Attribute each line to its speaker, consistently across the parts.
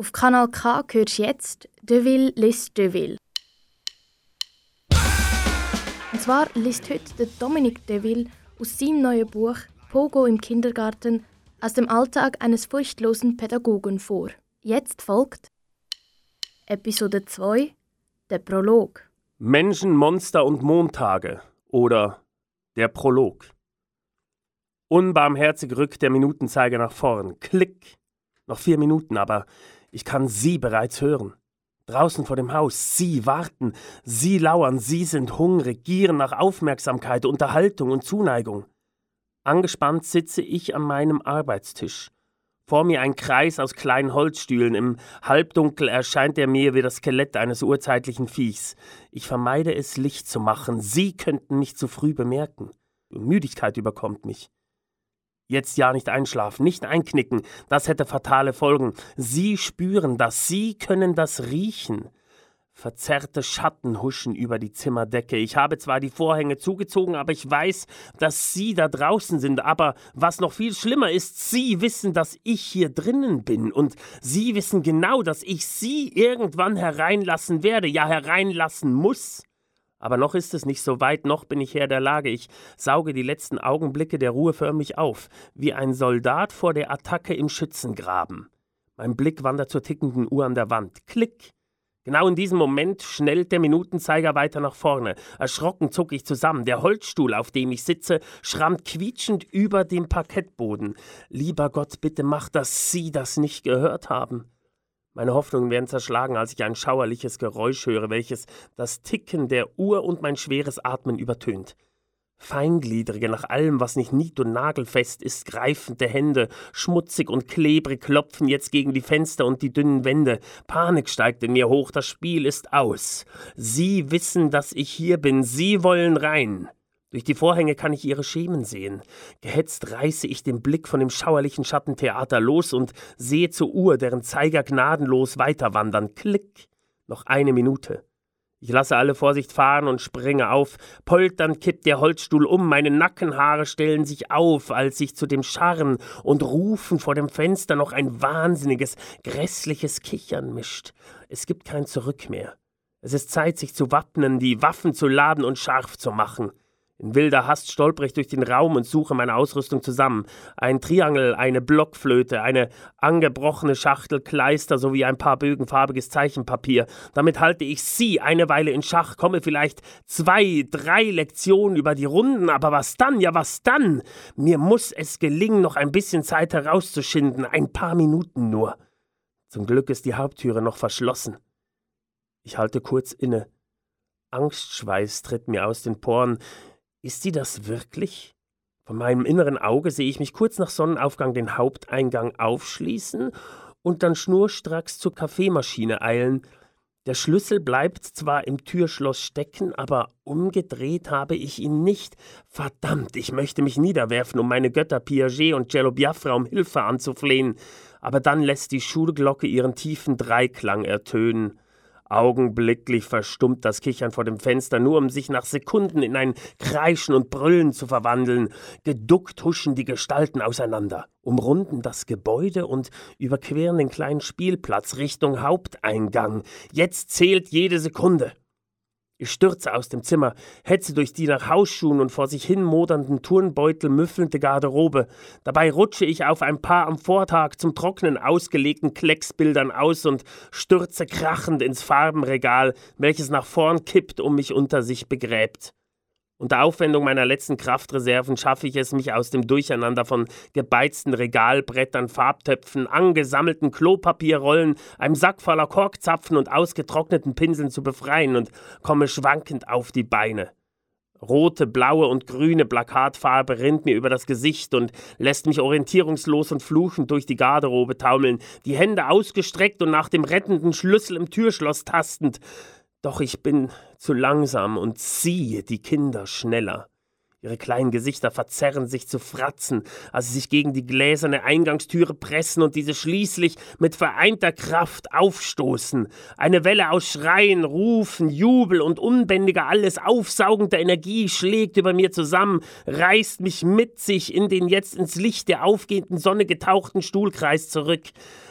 Speaker 1: Auf Kanal K hörst du jetzt Deville liest Deville. Und zwar liest heute der Dominik Deville aus seinem neuen Buch Pogo im Kindergarten aus dem Alltag eines furchtlosen Pädagogen vor. Jetzt folgt Episode 2 Der Prolog.
Speaker 2: Menschen, Monster und Montage oder der Prolog. Unbarmherzig rückt der Minutenzeiger nach vorn. Klick. Noch vier Minuten, aber ich kann Sie bereits hören. Draußen vor dem Haus, Sie warten, Sie lauern, Sie sind hungrig, gieren nach Aufmerksamkeit, Unterhaltung und Zuneigung. Angespannt sitze ich an meinem Arbeitstisch. Vor mir ein Kreis aus kleinen Holzstühlen. Im Halbdunkel erscheint er mir wie das Skelett eines urzeitlichen Viechs. Ich vermeide es, Licht zu machen. Sie könnten mich zu früh bemerken. Müdigkeit überkommt mich. Jetzt ja nicht einschlafen, nicht einknicken, das hätte fatale Folgen. Sie spüren das, Sie können das riechen. Verzerrte Schatten huschen über die Zimmerdecke. Ich habe zwar die Vorhänge zugezogen, aber ich weiß, dass Sie da draußen sind. Aber was noch viel schlimmer ist, Sie wissen, dass ich hier drinnen bin. Und Sie wissen genau, dass ich Sie irgendwann hereinlassen werde, ja hereinlassen muss. Aber noch ist es nicht so weit, noch bin ich Herr der Lage. Ich sauge die letzten Augenblicke der Ruhe förmlich auf, wie ein Soldat vor der Attacke im Schützengraben. Mein Blick wandert zur tickenden Uhr an der Wand. Klick! Genau in diesem Moment schnellt der Minutenzeiger weiter nach vorne. Erschrocken zucke ich zusammen. Der Holzstuhl, auf dem ich sitze, schrammt quietschend über dem Parkettboden. Lieber Gott, bitte mach, dass Sie das nicht gehört haben. Meine Hoffnungen werden zerschlagen, als ich ein schauerliches Geräusch höre, welches das Ticken der Uhr und mein schweres Atmen übertönt. Feingliedrige, nach allem, was nicht nied- und nagelfest ist, greifende Hände, schmutzig und klebrig, klopfen jetzt gegen die Fenster und die dünnen Wände. Panik steigt in mir hoch, das Spiel ist aus. Sie wissen, dass ich hier bin, Sie wollen rein. Durch die Vorhänge kann ich ihre Schemen sehen. Gehetzt reiße ich den Blick von dem schauerlichen Schattentheater los und sehe zur Uhr, deren Zeiger gnadenlos weiterwandern. Klick. Noch eine Minute. Ich lasse alle Vorsicht fahren und springe auf. Polternd kippt der Holzstuhl um, meine Nackenhaare stellen sich auf, als sich zu dem Scharren und Rufen vor dem Fenster noch ein wahnsinniges, grässliches Kichern mischt. Es gibt kein Zurück mehr. Es ist Zeit, sich zu wappnen, die Waffen zu laden und scharf zu machen. In wilder Hast stolper ich durch den Raum und suche meine Ausrüstung zusammen. Ein Triangel, eine Blockflöte, eine angebrochene Schachtel Kleister sowie ein paar Bögen farbiges Zeichenpapier. Damit halte ich sie eine Weile in Schach, komme vielleicht zwei, drei Lektionen über die Runden, aber was dann? Ja, was dann? Mir muss es gelingen, noch ein bisschen Zeit herauszuschinden, ein paar Minuten nur. Zum Glück ist die Haupttüre noch verschlossen. Ich halte kurz inne. Angstschweiß tritt mir aus den Poren. Ist sie das wirklich? Von meinem inneren Auge sehe ich mich kurz nach Sonnenaufgang den Haupteingang aufschließen und dann schnurstracks zur Kaffeemaschine eilen. Der Schlüssel bleibt zwar im Türschloss stecken, aber umgedreht habe ich ihn nicht. Verdammt, ich möchte mich niederwerfen, um meine Götter Piaget und Cello Biafra um Hilfe anzuflehen. Aber dann lässt die Schulglocke ihren tiefen Dreiklang ertönen. Augenblicklich verstummt das Kichern vor dem Fenster, nur um sich nach Sekunden in ein Kreischen und Brüllen zu verwandeln. Geduckt huschen die Gestalten auseinander, umrunden das Gebäude und überqueren den kleinen Spielplatz Richtung Haupteingang. Jetzt zählt jede Sekunde. Ich stürze aus dem Zimmer, hetze durch die nach Hausschuhen und vor sich hin modernden Turnbeutel müffelnde Garderobe. Dabei rutsche ich auf ein paar am Vortag zum Trocknen ausgelegten Klecksbildern aus und stürze krachend ins Farbenregal, welches nach vorn kippt und mich unter sich begräbt. Unter Aufwendung meiner letzten Kraftreserven schaffe ich es, mich aus dem Durcheinander von gebeizten Regalbrettern, Farbtöpfen, angesammelten Klopapierrollen, einem Sack voller Korkzapfen und ausgetrockneten Pinseln zu befreien und komme schwankend auf die Beine. Rote, blaue und grüne Plakatfarbe rinnt mir über das Gesicht und lässt mich orientierungslos und fluchend durch die Garderobe taumeln, die Hände ausgestreckt und nach dem rettenden Schlüssel im Türschloss tastend. Doch ich bin zu langsam und sie, die Kinder, schneller. Ihre kleinen Gesichter verzerren sich zu Fratzen, als sie sich gegen die gläserne Eingangstüre pressen und diese schließlich mit vereinter Kraft aufstoßen. Eine Welle aus Schreien, Rufen, Jubel und unbändiger, alles aufsaugender Energie schlägt über mir zusammen, reißt mich mit sich in den jetzt ins Licht der aufgehenden Sonne getauchten Stuhlkreis zurück.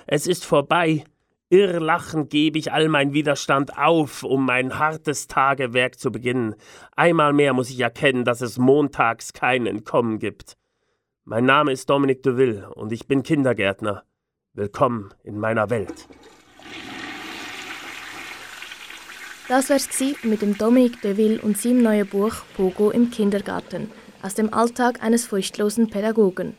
Speaker 2: Es ist vorbei. Irrlachend gebe ich all mein Widerstand auf, um mein hartes Tagewerk zu beginnen. Einmal mehr muss ich erkennen, dass es montags kein Entkommen gibt. Mein Name ist Dominic de Ville und ich bin Kindergärtner. Willkommen in meiner Welt.
Speaker 1: Das wär's mit dem Dominic de Ville und seinem neuen Buch Pogo im Kindergarten aus dem Alltag eines furchtlosen Pädagogen.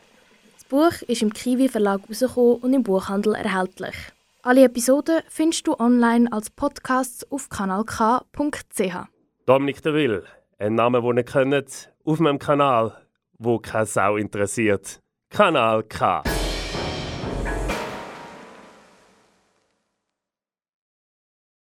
Speaker 1: Das Buch ist im Kiwi Verlag herausgekommen und im Buchhandel erhältlich. Alle Episoden findest du online als Podcasts auf kanalk.ch.
Speaker 2: Dominik de Will, ein Name, den ihr kennt, auf meinem Kanal, wo keine Sau interessiert. Kanal K.